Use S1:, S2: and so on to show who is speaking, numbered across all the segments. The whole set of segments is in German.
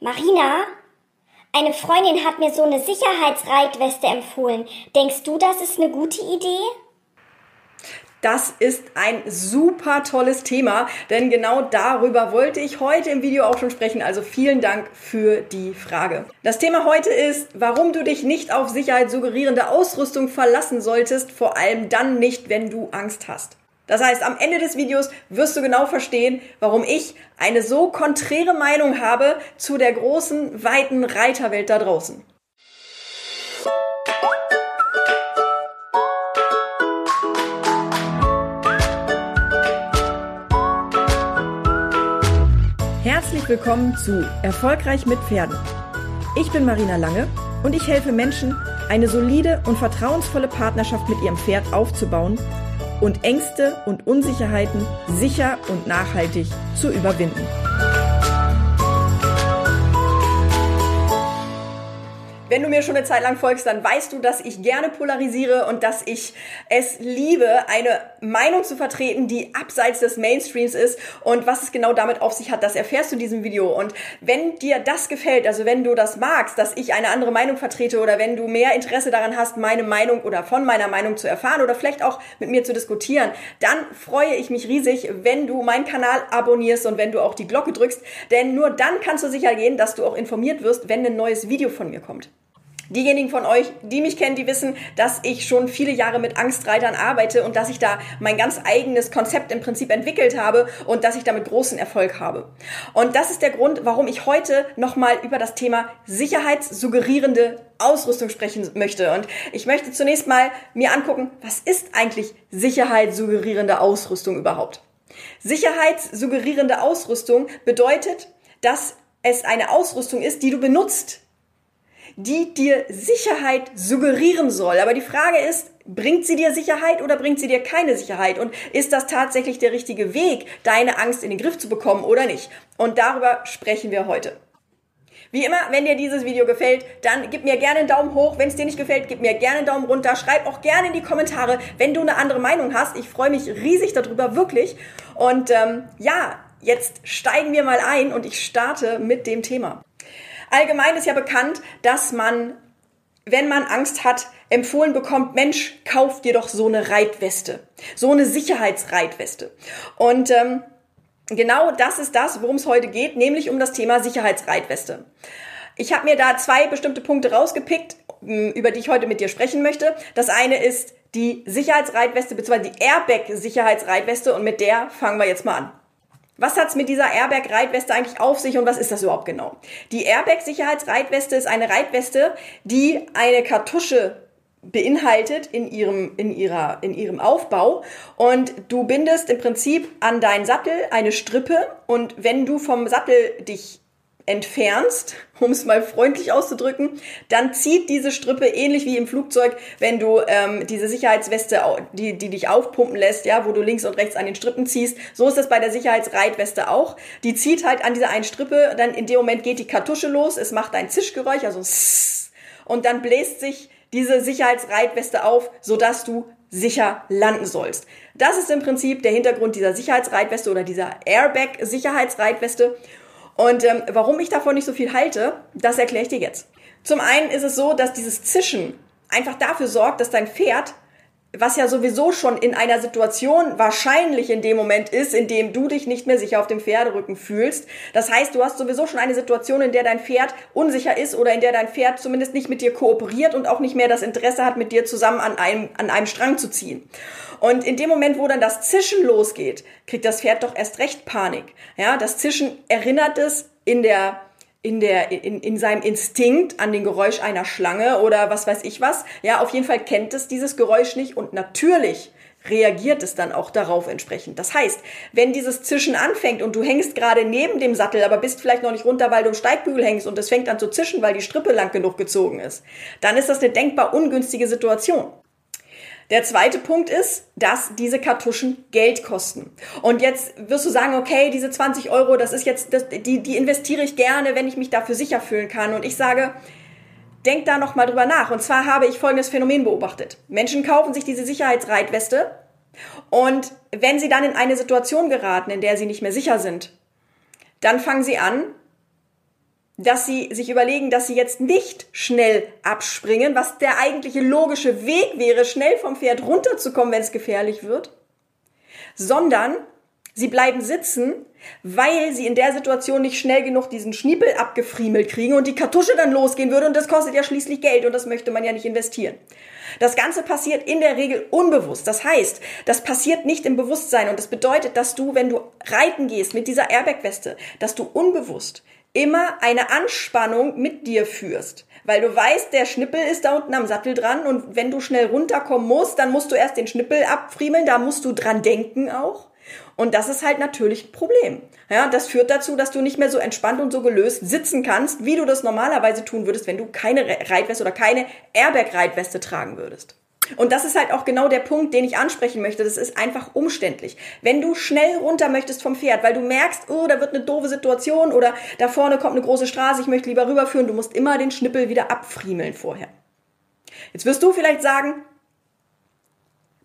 S1: Marina, eine Freundin hat mir so eine Sicherheitsreitweste empfohlen. Denkst du, das ist eine gute Idee?
S2: Das ist ein super tolles Thema, denn genau darüber wollte ich heute im Video auch schon sprechen. Also vielen Dank für die Frage. Das Thema heute ist, warum du dich nicht auf Sicherheit suggerierende Ausrüstung verlassen solltest, vor allem dann nicht, wenn du Angst hast. Das heißt, am Ende des Videos wirst du genau verstehen, warum ich eine so konträre Meinung habe zu der großen, weiten Reiterwelt da draußen. Herzlich willkommen zu Erfolgreich mit Pferden. Ich bin Marina Lange und ich helfe Menschen, eine solide und vertrauensvolle Partnerschaft mit ihrem Pferd aufzubauen und Ängste und Unsicherheiten sicher und nachhaltig zu überwinden. Wenn du mir schon eine Zeit lang folgst, dann weißt du, dass ich gerne polarisiere und dass ich es liebe, eine Meinung zu vertreten, die abseits des Mainstreams ist. Und was es genau damit auf sich hat, das erfährst du in diesem Video. Und wenn dir das gefällt, also wenn du das magst, dass ich eine andere Meinung vertrete oder wenn du mehr Interesse daran hast, meine Meinung oder von meiner Meinung zu erfahren oder vielleicht auch mit mir zu diskutieren, dann freue ich mich riesig, wenn du meinen Kanal abonnierst und wenn du auch die Glocke drückst. Denn nur dann kannst du sicher gehen, dass du auch informiert wirst, wenn ein neues Video von mir kommt. Diejenigen von euch, die mich kennen, die wissen, dass ich schon viele Jahre mit Angstreitern arbeite und dass ich da mein ganz eigenes Konzept im Prinzip entwickelt habe und dass ich damit großen Erfolg habe. Und das ist der Grund, warum ich heute nochmal über das Thema sicherheitssuggerierende Ausrüstung sprechen möchte. Und ich möchte zunächst mal mir angucken, was ist eigentlich sicherheitssuggerierende Ausrüstung überhaupt? Sicherheitssuggerierende Ausrüstung bedeutet, dass es eine Ausrüstung ist, die du benutzt, die dir Sicherheit suggerieren soll. Aber die Frage ist, bringt sie dir Sicherheit oder bringt sie dir keine Sicherheit? Und ist das tatsächlich der richtige Weg, deine Angst in den Griff zu bekommen oder nicht? Und darüber sprechen wir heute. Wie immer, wenn dir dieses Video gefällt, dann gib mir gerne einen Daumen hoch. Wenn es dir nicht gefällt, gib mir gerne einen Daumen runter. Schreib auch gerne in die Kommentare, wenn du eine andere Meinung hast. Ich freue mich riesig darüber, wirklich. Und ähm, ja, jetzt steigen wir mal ein und ich starte mit dem Thema. Allgemein ist ja bekannt, dass man, wenn man Angst hat, empfohlen bekommt, Mensch, kauf dir doch so eine Reitweste, so eine Sicherheitsreitweste. Und ähm, genau das ist das, worum es heute geht, nämlich um das Thema Sicherheitsreitweste. Ich habe mir da zwei bestimmte Punkte rausgepickt, über die ich heute mit dir sprechen möchte. Das eine ist die Sicherheitsreitweste bzw. die Airbag-Sicherheitsreitweste und mit der fangen wir jetzt mal an. Was hat's mit dieser Airbag-Reitweste eigentlich auf sich und was ist das überhaupt genau? Die Airbag-Sicherheitsreitweste ist eine Reitweste, die eine Kartusche beinhaltet in ihrem, in, ihrer, in ihrem Aufbau. Und du bindest im Prinzip an deinen Sattel eine Strippe und wenn du vom Sattel dich entfernst, um es mal freundlich auszudrücken, dann zieht diese Strippe ähnlich wie im Flugzeug, wenn du ähm, diese Sicherheitsweste, die, die dich aufpumpen lässt, ja, wo du links und rechts an den Strippen ziehst. So ist das bei der Sicherheitsreitweste auch. Die zieht halt an dieser einen Strippe, dann in dem Moment geht die Kartusche los, es macht ein Zischgeräusch, also und dann bläst sich diese Sicherheitsreitweste auf, sodass du sicher landen sollst. Das ist im Prinzip der Hintergrund dieser Sicherheitsreitweste oder dieser Airbag-Sicherheitsreitweste. Und ähm, warum ich davon nicht so viel halte, das erkläre ich dir jetzt. Zum einen ist es so, dass dieses Zischen einfach dafür sorgt, dass dein Pferd was ja sowieso schon in einer Situation wahrscheinlich in dem Moment ist, in dem du dich nicht mehr sicher auf dem Pferderücken fühlst. Das heißt, du hast sowieso schon eine Situation, in der dein Pferd unsicher ist oder in der dein Pferd zumindest nicht mit dir kooperiert und auch nicht mehr das Interesse hat, mit dir zusammen an einem, an einem Strang zu ziehen. Und in dem Moment, wo dann das Zischen losgeht, kriegt das Pferd doch erst recht Panik. Ja, das Zischen erinnert es in der in der in, in seinem Instinkt an den Geräusch einer Schlange oder was weiß ich was. Ja, auf jeden Fall kennt es dieses Geräusch nicht und natürlich reagiert es dann auch darauf entsprechend. Das heißt, wenn dieses Zischen anfängt und du hängst gerade neben dem Sattel, aber bist vielleicht noch nicht runter, weil du im Steigbügel hängst und es fängt an zu zischen, weil die Strippe lang genug gezogen ist, dann ist das eine denkbar ungünstige Situation. Der zweite Punkt ist, dass diese Kartuschen Geld kosten. Und jetzt wirst du sagen, okay, diese 20 Euro, das ist jetzt, das, die, die investiere ich gerne, wenn ich mich dafür sicher fühlen kann. Und ich sage, denk da nochmal drüber nach. Und zwar habe ich folgendes Phänomen beobachtet. Menschen kaufen sich diese Sicherheitsreitweste und wenn sie dann in eine Situation geraten, in der sie nicht mehr sicher sind, dann fangen sie an, dass sie sich überlegen, dass sie jetzt nicht schnell abspringen, was der eigentliche logische Weg wäre, schnell vom Pferd runterzukommen, wenn es gefährlich wird, sondern sie bleiben sitzen, weil sie in der Situation nicht schnell genug diesen Schniepel abgefriemelt kriegen und die Kartusche dann losgehen würde und das kostet ja schließlich Geld und das möchte man ja nicht investieren. Das Ganze passiert in der Regel unbewusst. Das heißt, das passiert nicht im Bewusstsein und das bedeutet, dass du, wenn du reiten gehst mit dieser Airbag-Weste, dass du unbewusst immer eine Anspannung mit dir führst. Weil du weißt, der Schnippel ist da unten am Sattel dran und wenn du schnell runterkommen musst, dann musst du erst den Schnippel abfriemeln, da musst du dran denken auch. Und das ist halt natürlich ein Problem. Ja, das führt dazu, dass du nicht mehr so entspannt und so gelöst sitzen kannst, wie du das normalerweise tun würdest, wenn du keine Reitweste oder keine Airbag-Reitweste tragen würdest. Und das ist halt auch genau der Punkt, den ich ansprechen möchte. Das ist einfach umständlich. Wenn du schnell runter möchtest vom Pferd, weil du merkst, oh, da wird eine doofe Situation oder da vorne kommt eine große Straße, ich möchte lieber rüberführen, du musst immer den Schnippel wieder abfriemeln vorher. Jetzt wirst du vielleicht sagen,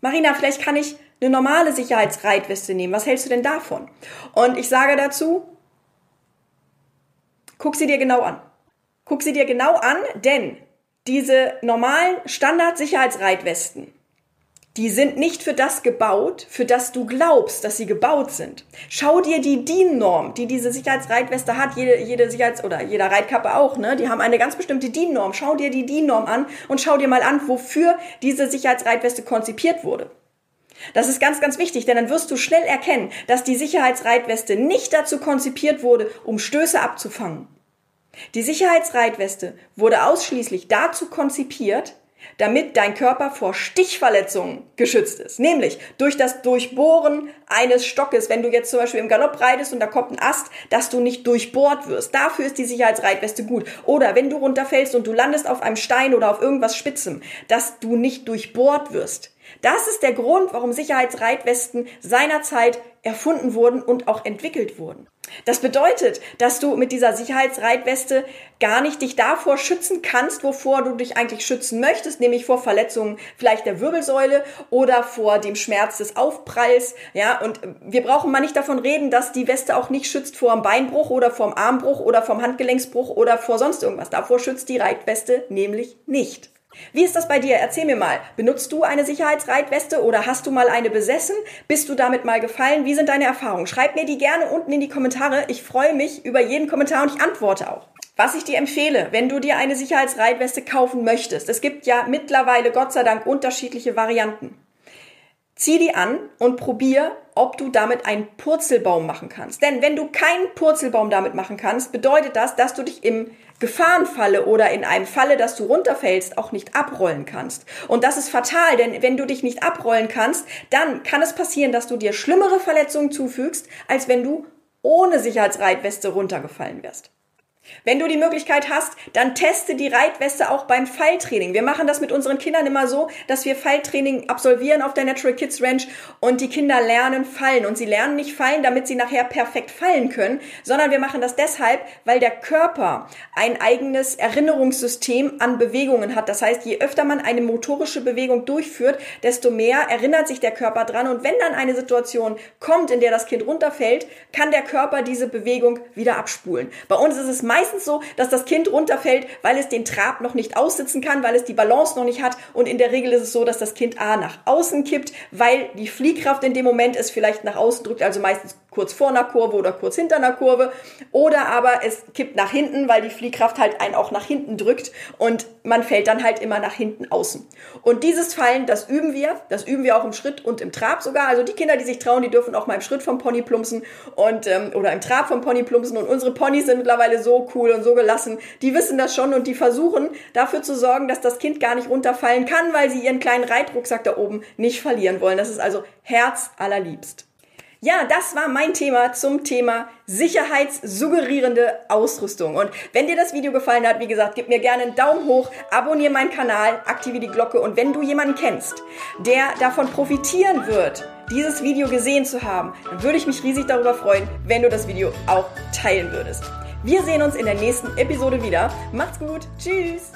S2: Marina, vielleicht kann ich eine normale Sicherheitsreitweste nehmen. Was hältst du denn davon? Und ich sage dazu, guck sie dir genau an. Guck sie dir genau an, denn diese normalen Standard-Sicherheitsreitwesten, die sind nicht für das gebaut, für das du glaubst, dass sie gebaut sind. Schau dir die DIN-Norm, die diese Sicherheitsreitweste hat, jede, jede Sicherheits- oder jeder Reitkappe auch, ne? Die haben eine ganz bestimmte DIN-Norm. Schau dir die DIN-Norm an und schau dir mal an, wofür diese Sicherheitsreitweste konzipiert wurde. Das ist ganz, ganz wichtig, denn dann wirst du schnell erkennen, dass die Sicherheitsreitweste nicht dazu konzipiert wurde, um Stöße abzufangen. Die Sicherheitsreitweste wurde ausschließlich dazu konzipiert, damit dein Körper vor Stichverletzungen geschützt ist. Nämlich durch das Durchbohren eines Stockes, wenn du jetzt zum Beispiel im Galopp reitest und da kommt ein Ast, dass du nicht durchbohrt wirst. Dafür ist die Sicherheitsreitweste gut. Oder wenn du runterfällst und du landest auf einem Stein oder auf irgendwas Spitzem, dass du nicht durchbohrt wirst. Das ist der Grund, warum Sicherheitsreitwesten seinerzeit erfunden wurden und auch entwickelt wurden. Das bedeutet, dass du mit dieser Sicherheitsreitweste gar nicht dich davor schützen kannst, wovor du dich eigentlich schützen möchtest, nämlich vor Verletzungen vielleicht der Wirbelsäule oder vor dem Schmerz des Aufpralls. Ja, und wir brauchen mal nicht davon reden, dass die Weste auch nicht schützt vor dem Beinbruch oder vom Armbruch oder vom Handgelenksbruch oder vor sonst irgendwas. Davor schützt die Reitweste nämlich nicht. Wie ist das bei dir? Erzähl mir mal. Benutzt du eine Sicherheitsreitweste oder hast du mal eine besessen? Bist du damit mal gefallen? Wie sind deine Erfahrungen? Schreib mir die gerne unten in die Kommentare. Ich freue mich über jeden Kommentar und ich antworte auch. Was ich dir empfehle, wenn du dir eine Sicherheitsreitweste kaufen möchtest, es gibt ja mittlerweile Gott sei Dank unterschiedliche Varianten. Zieh die an und probier, ob du damit einen Purzelbaum machen kannst. Denn wenn du keinen Purzelbaum damit machen kannst, bedeutet das, dass du dich im Gefahrenfalle oder in einem Falle, dass du runterfällst, auch nicht abrollen kannst. Und das ist fatal, denn wenn du dich nicht abrollen kannst, dann kann es passieren, dass du dir schlimmere Verletzungen zufügst, als wenn du ohne Sicherheitsreitweste runtergefallen wärst. Wenn du die Möglichkeit hast, dann teste die Reitweste auch beim Falltraining. Wir machen das mit unseren Kindern immer so, dass wir Falltraining absolvieren auf der Natural Kids Ranch und die Kinder lernen fallen. Und sie lernen nicht fallen, damit sie nachher perfekt fallen können, sondern wir machen das deshalb, weil der Körper ein eigenes Erinnerungssystem an Bewegungen hat. Das heißt, je öfter man eine motorische Bewegung durchführt, desto mehr erinnert sich der Körper dran. Und wenn dann eine Situation kommt, in der das Kind runterfällt, kann der Körper diese Bewegung wieder abspulen. Bei uns ist es meistens so, dass das Kind runterfällt, weil es den Trab noch nicht aussitzen kann, weil es die Balance noch nicht hat. Und in der Regel ist es so, dass das Kind A nach außen kippt, weil die Fliehkraft in dem Moment es vielleicht nach außen drückt, also meistens kurz vor einer Kurve oder kurz hinter einer Kurve. Oder aber es kippt nach hinten, weil die Fliehkraft halt einen auch nach hinten drückt und man fällt dann halt immer nach hinten außen. Und dieses Fallen, das üben wir. Das üben wir auch im Schritt und im Trab sogar. Also die Kinder, die sich trauen, die dürfen auch mal im Schritt vom Pony plumpsen und ähm, oder im Trab vom Pony plumpsen. Und unsere Ponys sind mittlerweile so cool und so gelassen. Die wissen das schon und die versuchen dafür zu sorgen, dass das Kind gar nicht runterfallen kann, weil sie ihren kleinen Reitrucksack da oben nicht verlieren wollen. Das ist also Herz allerliebst. Ja, das war mein Thema zum Thema sicherheitssuggerierende Ausrüstung. Und wenn dir das Video gefallen hat, wie gesagt, gib mir gerne einen Daumen hoch, abonniere meinen Kanal, aktiviere die Glocke und wenn du jemanden kennst, der davon profitieren wird, dieses Video gesehen zu haben, dann würde ich mich riesig darüber freuen, wenn du das Video auch teilen würdest. Wir sehen uns in der nächsten Episode wieder. Macht's gut. Tschüss.